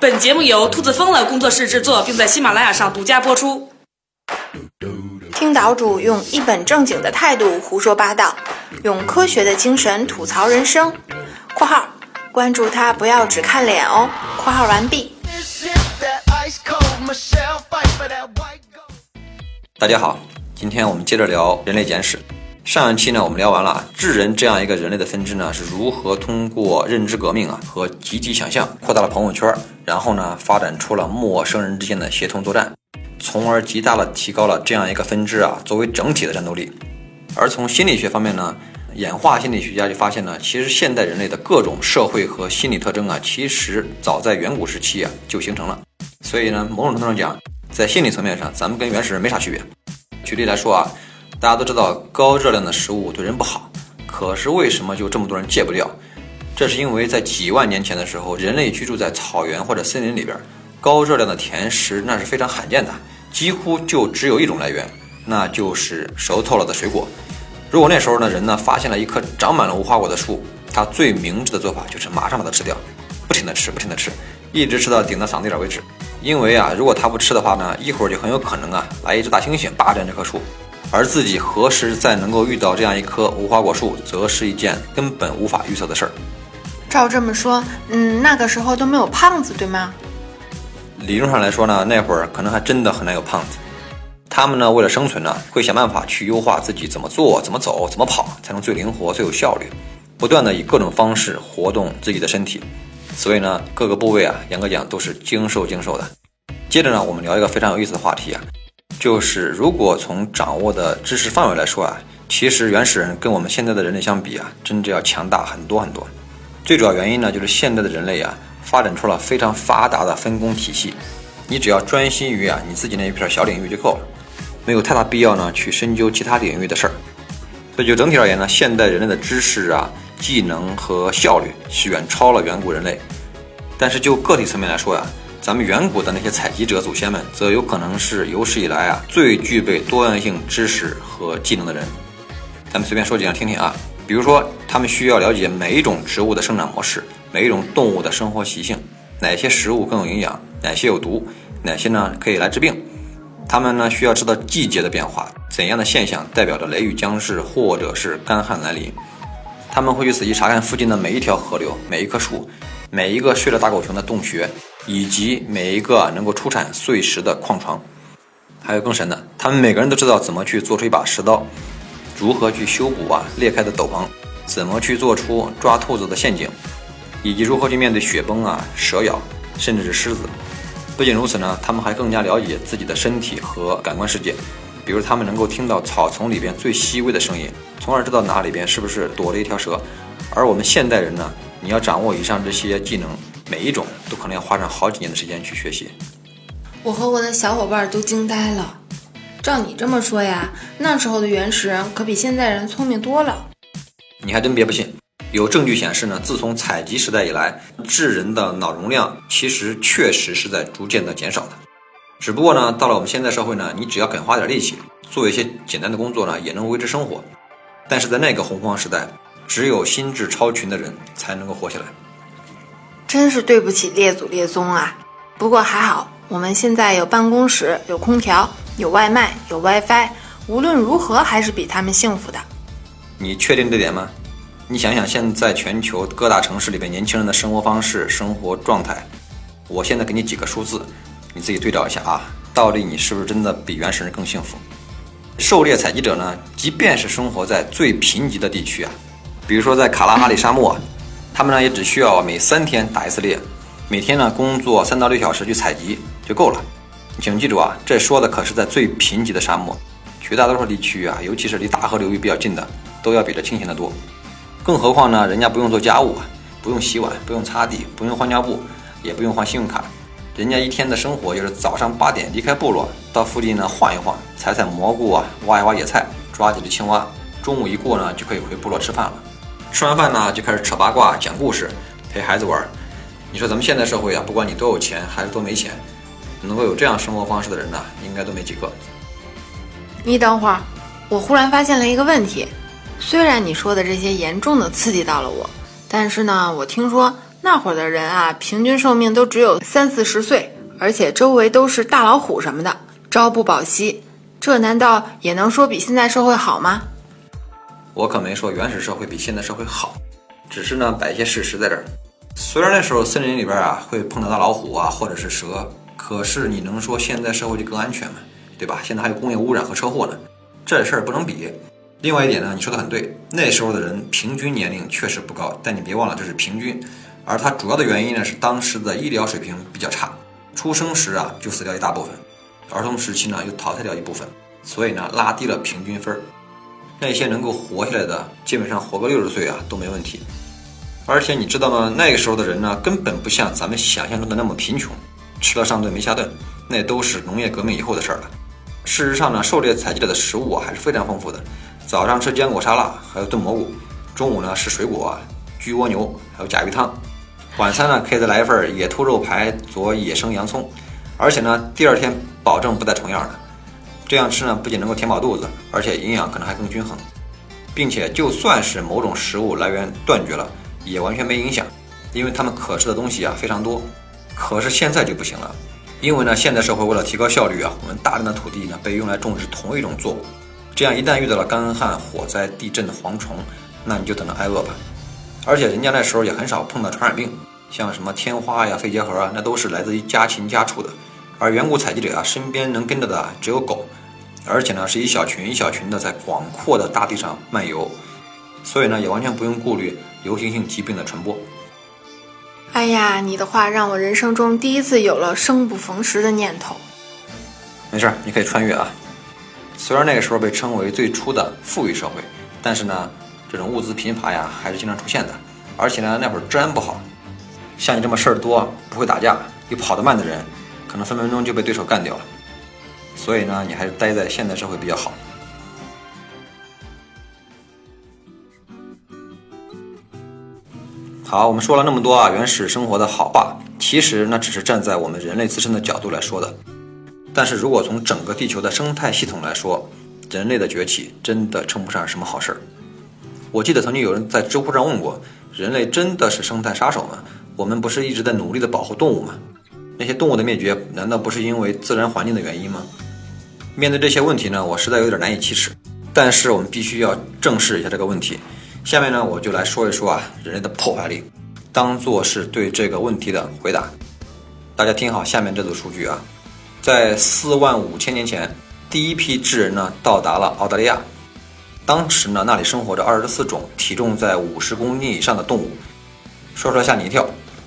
本节目由兔子疯了工作室制作，并在喜马拉雅上独家播出。听岛主用一本正经的态度胡说八道，用科学的精神吐槽人生。（括号关注他，不要只看脸哦。）（括号完毕。）大家好，今天我们接着聊《人类简史》。上一期呢，我们聊完了智人这样一个人类的分支呢，是如何通过认知革命啊和集体想象扩大了朋友圈，然后呢发展出了陌生人之间的协同作战，从而极大的提高了这样一个分支啊作为整体的战斗力。而从心理学方面呢，演化心理学家就发现呢，其实现代人类的各种社会和心理特征啊，其实早在远古时期啊就形成了。所以呢，某种程度上讲，在心理层面上，咱们跟原始人没啥区别。举例来说啊，大家都知道高热量的食物对人不好，可是为什么就这么多人戒不掉？这是因为在几万年前的时候，人类居住在草原或者森林里边，高热量的甜食那是非常罕见的，几乎就只有一种来源，那就是熟透了的水果。如果那时候呢，人呢发现了一棵长满了无花果的树，他最明智的做法就是马上把它吃掉，不停的吃，不停的吃，一直吃到顶到嗓子眼为止。因为啊，如果他不吃的话呢，一会儿就很有可能啊来一只大猩猩霸占这棵树，而自己何时再能够遇到这样一棵无花果树，则是一件根本无法预测的事儿。照这么说，嗯，那个时候都没有胖子，对吗？理论上来说呢，那会儿可能还真的很难有胖子。他们呢，为了生存呢，会想办法去优化自己怎么做、怎么走、怎么跑，才能最灵活、最有效率，不断的以各种方式活动自己的身体。所以呢，各个部位啊，严格讲都是精瘦精瘦的。接着呢，我们聊一个非常有意思的话题啊，就是如果从掌握的知识范围来说啊，其实原始人跟我们现在的人类相比啊，真的要强大很多很多。最主要原因呢，就是现在的人类啊，发展出了非常发达的分工体系，你只要专心于啊你自己那一片小领域就够了，没有太大必要呢去深究其他领域的事儿。所以就整体而言呢，现代人类的知识啊。技能和效率是远超了远古人类，但是就个体层面来说呀，咱们远古的那些采集者祖先们，则有可能是有史以来啊最具备多样性知识和技能的人。咱们随便说几样听听啊，比如说他们需要了解每一种植物的生长模式，每一种动物的生活习性，哪些食物更有营养，哪些有毒，哪些呢可以来治病。他们呢需要知道季节的变化，怎样的现象代表着雷雨将至，或者是干旱来临。他们会去仔细查看附近的每一条河流、每一棵树、每一个睡了大狗熊的洞穴，以及每一个能够出产碎石的矿床。还有更神的，他们每个人都知道怎么去做出一把石刀，如何去修补啊裂开的斗篷，怎么去做出抓兔子的陷阱，以及如何去面对雪崩啊、蛇咬，甚至是狮子。不仅如此呢，他们还更加了解自己的身体和感官世界。比如，他们能够听到草丛里边最细微的声音，从而知道哪里边是不是躲了一条蛇。而我们现代人呢，你要掌握以上这些技能，每一种都可能要花上好几年的时间去学习。我和我的小伙伴都惊呆了。照你这么说呀，那时候的原始人可比现在人聪明多了。你还真别不信，有证据显示呢，自从采集时代以来，智人的脑容量其实确实是在逐渐的减少的。只不过呢，到了我们现在社会呢，你只要肯花点力气，做一些简单的工作呢，也能维持生活。但是在那个洪荒时代，只有心智超群的人才能够活下来。真是对不起列祖列宗啊！不过还好，我们现在有办公室，有空调，有外卖，有 WiFi，无论如何还是比他们幸福的。你确定这点吗？你想想，现在全球各大城市里边年轻人的生活方式、生活状态，我现在给你几个数字。你自己对照一下啊，到底你是不是真的比原始人更幸福？狩猎采集者呢，即便是生活在最贫瘠的地区啊，比如说在卡拉哈里沙漠，他们呢也只需要每三天打一次猎，每天呢工作三到六小时去采集就够了。请记住啊，这说的可是在最贫瘠的沙漠，绝大多数地区啊，尤其是离大河流域比较近的，都要比这清闲得多。更何况呢，人家不用做家务啊，不用洗碗，不用擦地，不用换尿布，也不用换信用卡。人家一天的生活就是早上八点离开部落，到附近呢晃一晃，采采蘑菇啊，挖一挖野菜，抓几只青蛙。中午一过呢，就可以回部落吃饭了。吃完饭呢，就开始扯八卦、讲故事，陪孩子玩。你说咱们现代社会啊，不管你多有钱还是多没钱，能够有这样生活方式的人呢，应该都没几个。你等会儿，我忽然发现了一个问题。虽然你说的这些严重的刺激到了我，但是呢，我听说那会儿的人啊，平均寿命都只有三四十岁，而且周围都是大老虎什么的，朝不保夕。这难道也能说比现在社会好吗？我可没说原始社会比现代社会好，只是呢摆一些事实在这儿。虽然那时候森林里边啊会碰到大老虎啊或者是蛇，可是你能说现在社会就更安全吗？对吧？现在还有工业污染和车祸呢，这事儿不能比。另外一点呢，你说的很对，那时候的人平均年龄确实不高，但你别忘了这是平均，而它主要的原因呢是当时的医疗水平比较差，出生时啊就死掉一大部分，儿童时期呢又淘汰掉一部分，所以呢拉低了平均分儿。那些能够活下来的，基本上活个六十岁啊都没问题。而且你知道吗？那个时候的人呢，根本不像咱们想象中的那么贫穷，吃了上顿没下顿，那都是农业革命以后的事儿了。事实上呢，狩猎采集者的食物啊还是非常丰富的。早上吃坚果沙拉，还有炖蘑菇；中午呢吃水果啊，焗蜗牛，还有甲鱼汤；晚餐呢可以再来一份野兔肉排佐野生洋葱，而且呢第二天保证不带重样的。这样吃呢，不仅能够填饱肚子，而且营养可能还更均衡，并且就算是某种食物来源断绝了，也完全没影响，因为他们可吃的东西啊非常多。可是现在就不行了，因为呢，现代社会为了提高效率啊，我们大量的土地呢被用来种植同一种作物，这样一旦遇到了干旱、火灾、地震、蝗虫，那你就等着挨饿吧。而且人家那时候也很少碰到传染病，像什么天花呀、肺结核啊，那都是来自于家禽家畜的。而远古采集者啊，身边能跟着的只有狗。而且呢，是一小群一小群的在广阔的大地上漫游，所以呢，也完全不用顾虑流行性疾病的传播。哎呀，你的话让我人生中第一次有了生不逢时的念头。没事，你可以穿越啊。虽然那个时候被称为最初的富裕社会，但是呢，这种物资贫乏呀，还是经常出现的。而且呢，那会儿治安不好，像你这么事儿多、不会打架又跑得慢的人，可能分分钟就被对手干掉了。所以呢，你还是待在现代社会比较好。好，我们说了那么多啊，原始生活的好话，其实那只是站在我们人类自身的角度来说的。但是如果从整个地球的生态系统来说，人类的崛起真的称不上什么好事儿。我记得曾经有人在知乎上问过：人类真的是生态杀手吗？我们不是一直在努力的保护动物吗？那些动物的灭绝，难道不是因为自然环境的原因吗？面对这些问题呢，我实在有点难以启齿。但是我们必须要正视一下这个问题。下面呢，我就来说一说啊，人类的破坏力，当做是对这个问题的回答。大家听好下面这组数据啊，在四万五千年前，第一批智人呢到达了澳大利亚。当时呢，那里生活着二十四种体重在五十公斤以上的动物，说出来吓你一跳，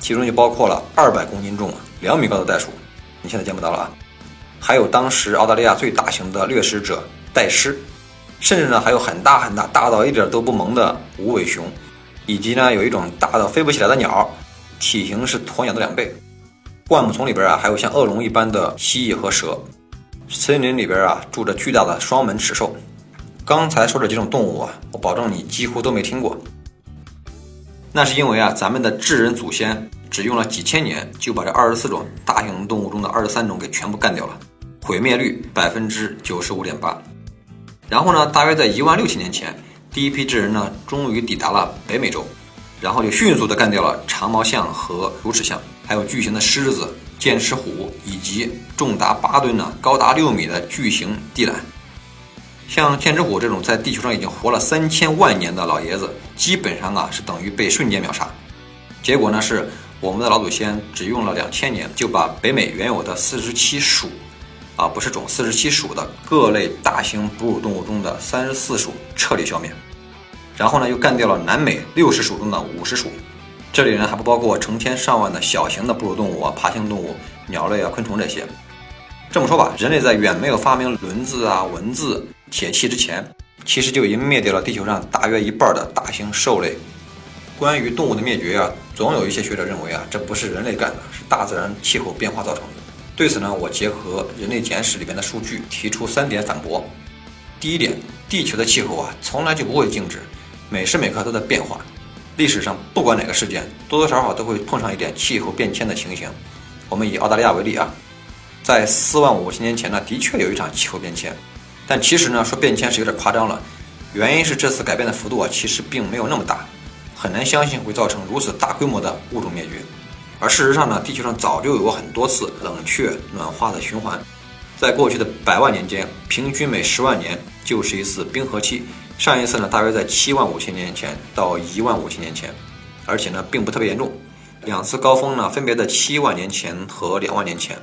其中就包括了二百公斤重、两米高的袋鼠，你现在见不到了啊。还有当时澳大利亚最大型的掠食者袋狮，甚至呢还有很大很大大到一点都不萌的无尾熊，以及呢有一种大到飞不起来的鸟，体型是鸵鸟的两倍。灌木丛里边啊还有像恶龙一般的蜥蜴和蛇，森林里边啊住着巨大的双门齿兽。刚才说这几种动物啊，我保证你几乎都没听过。那是因为啊咱们的智人祖先只用了几千年就把这二十四种大型动物中的二十三种给全部干掉了。毁灭率百分之九十五点八，然后呢，大约在一万六千年前，第一批智人呢，终于抵达了北美洲，然后就迅速的干掉了长毛象和乳齿象，还有巨型的狮子、剑齿虎，以及重达八吨呢、高达六米的巨型地懒。像剑齿虎这种在地球上已经活了三千万年的老爷子，基本上啊是等于被瞬间秒杀。结果呢，是我们的老祖先只用了两千年，就把北美原有的四十七属。啊，不是种四十七属的各类大型哺乳动物中的三十四属彻底消灭，然后呢又干掉了南美六十属中的五十属，这里呢还不包括成千上万的小型的哺乳动物啊、爬行动物、鸟类啊、昆虫这些。这么说吧，人类在远没有发明轮子啊、文字、铁器之前，其实就已经灭掉了地球上大约一半的大型兽类。关于动物的灭绝啊，总有一些学者认为啊，这不是人类干的，是大自然气候变化造成的。对此呢，我结合《人类简史》里边的数据提出三点反驳。第一点，地球的气候啊，从来就不会静止，每时每刻都在变化。历史上不管哪个事件，多多少少都会碰上一点气候变迁的情形。我们以澳大利亚为例啊，在四万五千年前呢，的确有一场气候变迁，但其实呢，说变迁是有点夸张了。原因是这次改变的幅度啊，其实并没有那么大，很难相信会造成如此大规模的物种灭绝。而事实上呢，地球上早就有过很多次冷却暖化的循环，在过去的百万年间，平均每十万年就是一次冰河期。上一次呢，大约在七万五千年前到一万五千年前，而且呢，并不特别严重。两次高峰呢，分别在七万年前和两万年前。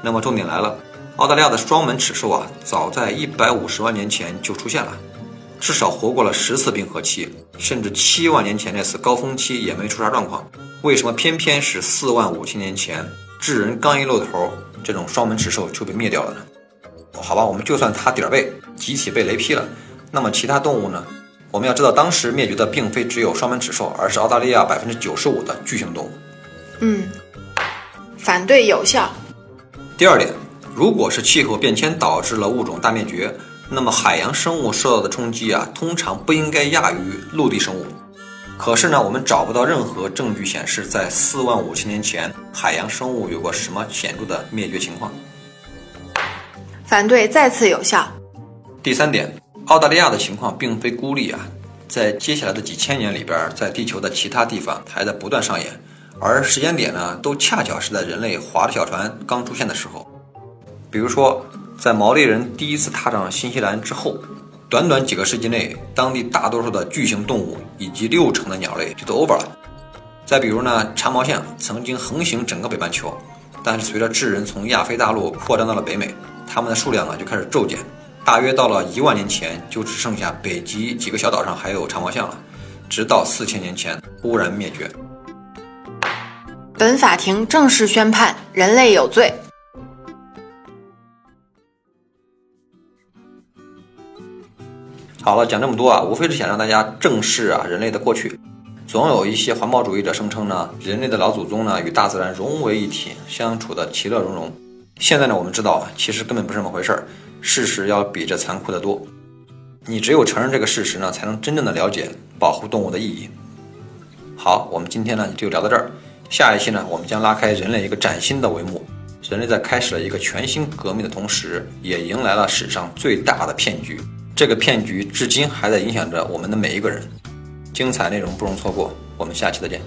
那么重点来了，澳大利亚的双门齿兽啊，早在一百五十万年前就出现了，至少活过了十次冰河期，甚至七万年前那次高峰期也没出啥状况。为什么偏偏是四万五千年前智人刚一露头，这种双门齿兽就被灭掉了呢？好吧，我们就算它点儿背集体被雷劈了，那么其他动物呢？我们要知道，当时灭绝的并非只有双门齿兽，而是澳大利亚百分之九十五的巨型动物。嗯，反对有效。第二点，如果是气候变迁导致了物种大灭绝，那么海洋生物受到的冲击啊，通常不应该亚于陆地生物。可是呢，我们找不到任何证据显示，在四万五千年前，海洋生物有过什么显著的灭绝情况。反对再次有效。第三点，澳大利亚的情况并非孤立啊，在接下来的几千年里边，在地球的其他地方还在不断上演，而时间点呢，都恰巧是在人类划着小船刚出现的时候。比如说，在毛利人第一次踏上新西兰之后。短短几个世纪内，当地大多数的巨型动物以及六成的鸟类就都 over 了。再比如呢，长毛象曾经横行整个北半球，但是随着智人从亚非大陆扩张到了北美，它们的数量呢就开始骤减，大约到了一万年前就只剩下北极几个小岛上还有长毛象了，直到四千年前忽然灭绝。本法庭正式宣判人类有罪。好了，讲这么多啊，无非是想让大家正视啊人类的过去。总有一些环保主义者声称呢，人类的老祖宗呢与大自然融为一体，相处的其乐融融。现在呢，我们知道，其实根本不是这么回事儿，事实要比这残酷的多。你只有承认这个事实呢，才能真正的了解保护动物的意义。好，我们今天呢就聊到这儿，下一期呢，我们将拉开人类一个崭新的帷幕。人类在开始了一个全新革命的同时，也迎来了史上最大的骗局。这个骗局至今还在影响着我们的每一个人，精彩内容不容错过，我们下期再见。